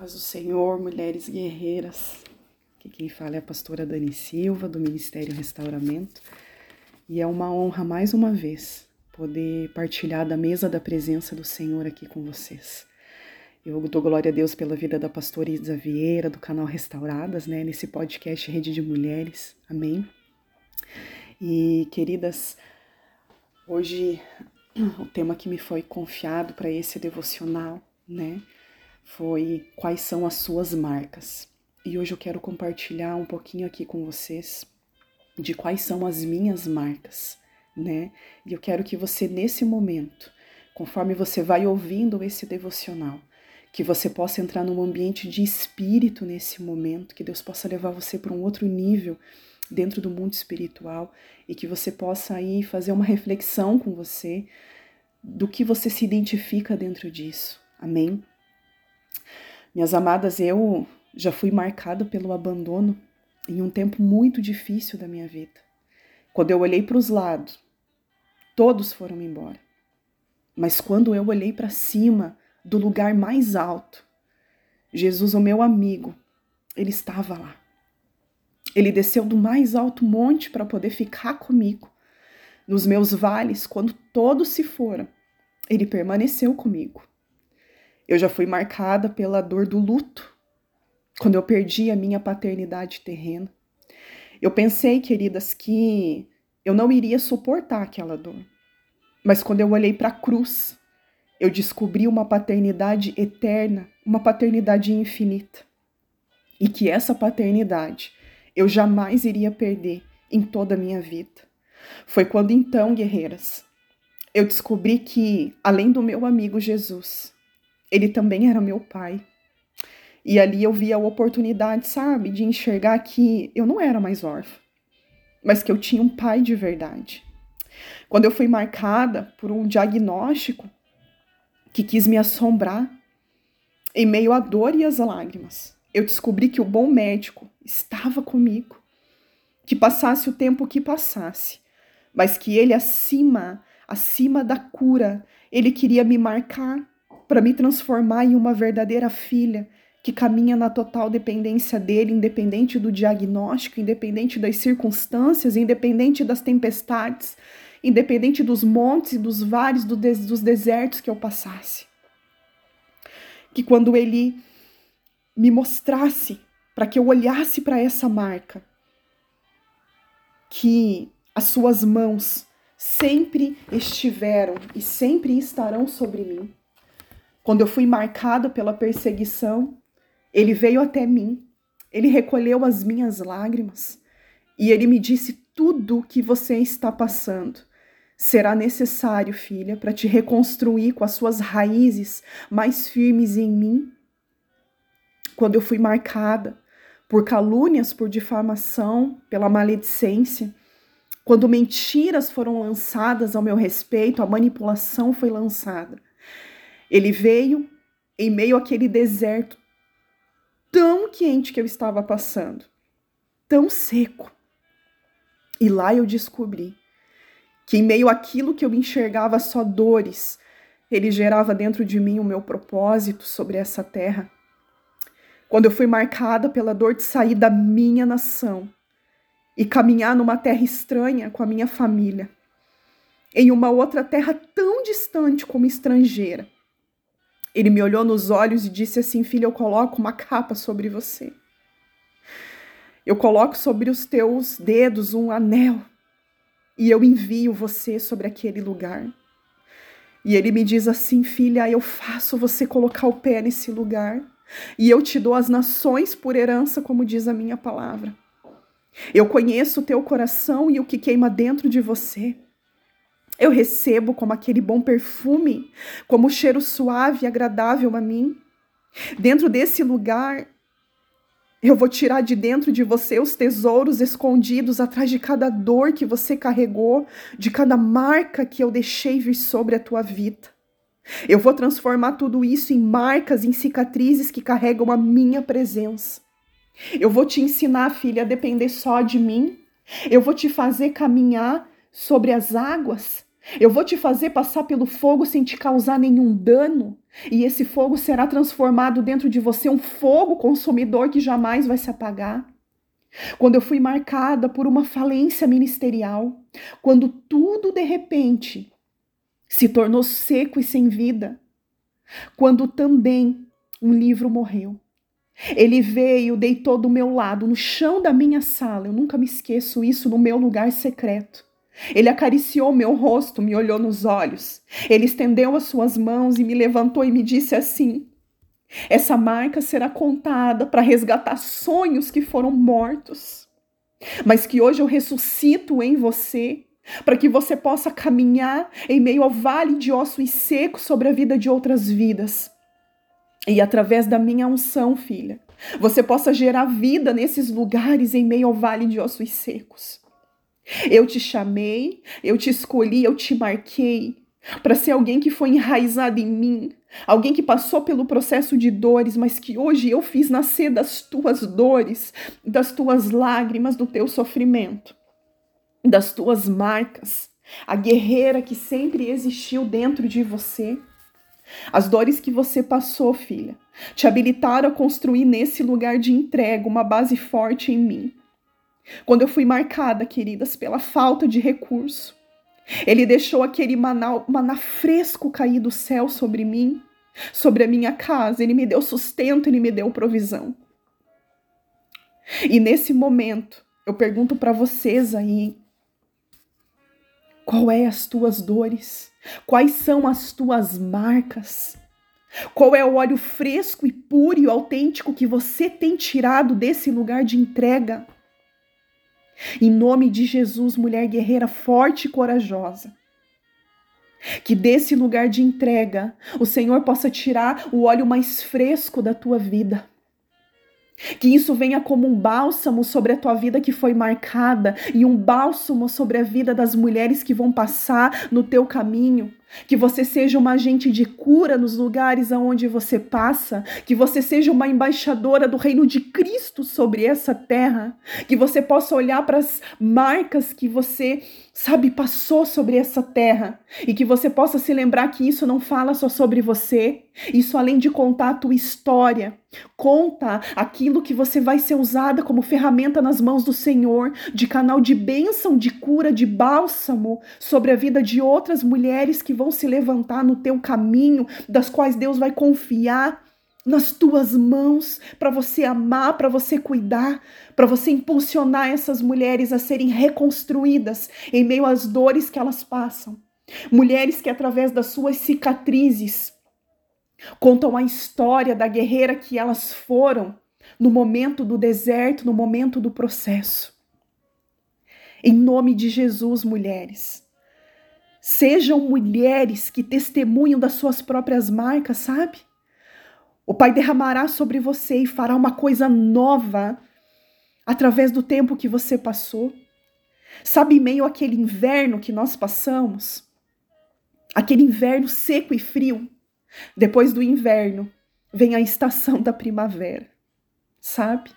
Paz do Senhor, mulheres guerreiras. Aqui quem fala é a pastora Dani Silva, do Ministério Restauramento. E é uma honra, mais uma vez, poder partilhar da mesa da presença do Senhor aqui com vocês. Eu dou glória a Deus pela vida da pastora Isa Vieira, do canal Restauradas, né, nesse podcast Rede de Mulheres. Amém. E, queridas, hoje o tema que me foi confiado para esse devocional, né, foi quais são as suas marcas. E hoje eu quero compartilhar um pouquinho aqui com vocês de quais são as minhas marcas, né? E eu quero que você nesse momento, conforme você vai ouvindo esse devocional, que você possa entrar num ambiente de espírito nesse momento, que Deus possa levar você para um outro nível dentro do mundo espiritual e que você possa aí fazer uma reflexão com você do que você se identifica dentro disso. Amém? Minhas amadas, eu já fui marcada pelo abandono em um tempo muito difícil da minha vida. Quando eu olhei para os lados, todos foram embora. Mas quando eu olhei para cima, do lugar mais alto, Jesus, o meu amigo, ele estava lá. Ele desceu do mais alto monte para poder ficar comigo. Nos meus vales, quando todos se foram, ele permaneceu comigo. Eu já fui marcada pela dor do luto, quando eu perdi a minha paternidade terrena. Eu pensei, queridas, que eu não iria suportar aquela dor. Mas quando eu olhei para a cruz, eu descobri uma paternidade eterna, uma paternidade infinita. E que essa paternidade eu jamais iria perder em toda a minha vida. Foi quando então, guerreiras, eu descobri que, além do meu amigo Jesus, ele também era meu pai. E ali eu vi a oportunidade, sabe, de enxergar que eu não era mais órfã, mas que eu tinha um pai de verdade. Quando eu fui marcada por um diagnóstico que quis me assombrar, em meio à dor e às lágrimas, eu descobri que o bom médico estava comigo, que passasse o tempo que passasse, mas que ele acima, acima da cura, ele queria me marcar para me transformar em uma verdadeira filha que caminha na total dependência dele, independente do diagnóstico, independente das circunstâncias, independente das tempestades, independente dos montes e dos vales, do des dos desertos que eu passasse. Que quando ele me mostrasse, para que eu olhasse para essa marca, que as suas mãos sempre estiveram e sempre estarão sobre mim quando eu fui marcada pela perseguição, ele veio até mim, ele recolheu as minhas lágrimas e ele me disse: tudo o que você está passando será necessário, filha, para te reconstruir com as suas raízes mais firmes em mim. Quando eu fui marcada por calúnias, por difamação, pela maledicência, quando mentiras foram lançadas ao meu respeito, a manipulação foi lançada. Ele veio em meio àquele deserto tão quente que eu estava passando, tão seco. E lá eu descobri que em meio àquilo que eu enxergava só dores, ele gerava dentro de mim o meu propósito sobre essa terra. Quando eu fui marcada pela dor de sair da minha nação e caminhar numa terra estranha com a minha família, em uma outra terra tão distante como estrangeira, ele me olhou nos olhos e disse assim: Filha, eu coloco uma capa sobre você. Eu coloco sobre os teus dedos um anel e eu envio você sobre aquele lugar. E ele me diz assim: Filha, eu faço você colocar o pé nesse lugar e eu te dou as nações por herança, como diz a minha palavra. Eu conheço o teu coração e o que queima dentro de você. Eu recebo como aquele bom perfume, como o cheiro suave e agradável a mim. Dentro desse lugar, eu vou tirar de dentro de você os tesouros escondidos atrás de cada dor que você carregou, de cada marca que eu deixei vir sobre a tua vida. Eu vou transformar tudo isso em marcas, em cicatrizes que carregam a minha presença. Eu vou te ensinar, filha, a depender só de mim. Eu vou te fazer caminhar sobre as águas eu vou te fazer passar pelo fogo sem te causar nenhum dano. e esse fogo será transformado dentro de você um fogo consumidor que jamais vai se apagar. Quando eu fui marcada por uma falência ministerial, quando tudo de repente se tornou seco e sem vida, quando também um livro morreu. Ele veio, deitou do meu lado, no chão da minha sala, eu nunca me esqueço isso, no meu lugar secreto. Ele acariciou meu rosto, me olhou nos olhos. Ele estendeu as suas mãos e me levantou e me disse assim: Essa marca será contada para resgatar sonhos que foram mortos, mas que hoje eu ressuscito em você, para que você possa caminhar em meio ao vale de ossos secos sobre a vida de outras vidas. E através da minha unção, filha, você possa gerar vida nesses lugares em meio ao vale de ossos secos. Eu te chamei, eu te escolhi, eu te marquei para ser alguém que foi enraizado em mim, alguém que passou pelo processo de dores, mas que hoje eu fiz nascer das tuas dores, das tuas lágrimas, do teu sofrimento, das tuas marcas, a guerreira que sempre existiu dentro de você. As dores que você passou, filha, te habilitaram a construir nesse lugar de entrega uma base forte em mim. Quando eu fui marcada, queridas, pela falta de recurso, ele deixou aquele maná, maná fresco cair do céu sobre mim, sobre a minha casa. Ele me deu sustento, ele me deu provisão. E nesse momento, eu pergunto para vocês aí, qual é as tuas dores? Quais são as tuas marcas? Qual é o óleo fresco e puro e autêntico que você tem tirado desse lugar de entrega? Em nome de Jesus, mulher guerreira forte e corajosa. Que desse lugar de entrega o Senhor possa tirar o óleo mais fresco da tua vida. Que isso venha como um bálsamo sobre a tua vida que foi marcada e um bálsamo sobre a vida das mulheres que vão passar no teu caminho. Que você seja uma agente de cura nos lugares aonde você passa, que você seja uma embaixadora do reino de Cristo sobre essa terra, que você possa olhar para as marcas que você sabe, passou sobre essa terra. E que você possa se lembrar que isso não fala só sobre você, isso além de contar a tua história, conta aquilo que você vai ser usada como ferramenta nas mãos do Senhor, de canal de bênção, de cura, de bálsamo sobre a vida de outras mulheres que vão se levantar no teu caminho, das quais Deus vai confiar nas tuas mãos para você amar, para você cuidar, para você impulsionar essas mulheres a serem reconstruídas em meio às dores que elas passam. Mulheres que, através das suas cicatrizes, contam a história da guerreira que elas foram no momento do deserto, no momento do processo. Em nome de Jesus, mulheres, sejam mulheres que testemunham das suas próprias marcas, sabe? O Pai derramará sobre você e fará uma coisa nova através do tempo que você passou. Sabe, em meio àquele inverno que nós passamos, aquele inverno seco e frio, depois do inverno vem a estação da primavera, sabe?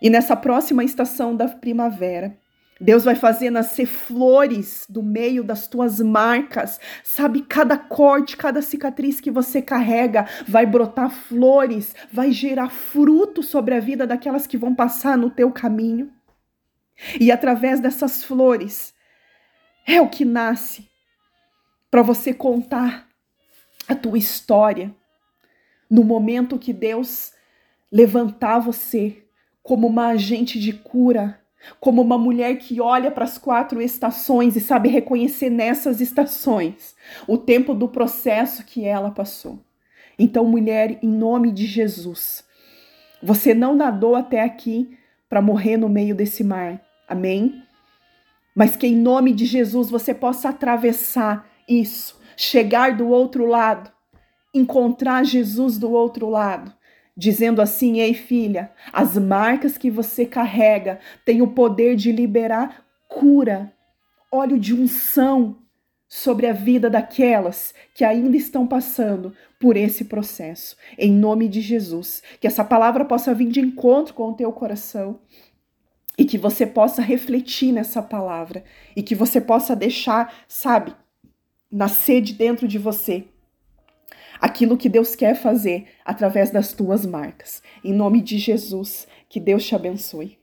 E nessa próxima estação da primavera, Deus vai fazer nascer flores do meio das tuas marcas, sabe? Cada corte, cada cicatriz que você carrega vai brotar flores, vai gerar fruto sobre a vida daquelas que vão passar no teu caminho. E através dessas flores é o que nasce para você contar a tua história no momento que Deus levantar você como uma agente de cura como uma mulher que olha para as quatro estações e sabe reconhecer nessas estações o tempo do processo que ela passou. Então, mulher, em nome de Jesus, você não nadou até aqui para morrer no meio desse mar. Amém? Mas que em nome de Jesus você possa atravessar isso, chegar do outro lado, encontrar Jesus do outro lado dizendo assim: Ei, filha, as marcas que você carrega têm o poder de liberar cura, óleo de unção sobre a vida daquelas que ainda estão passando por esse processo. Em nome de Jesus, que essa palavra possa vir de encontro com o teu coração e que você possa refletir nessa palavra e que você possa deixar, sabe, nascer de dentro de você aquilo que Deus quer fazer através das tuas marcas. Em nome de Jesus, que Deus te abençoe.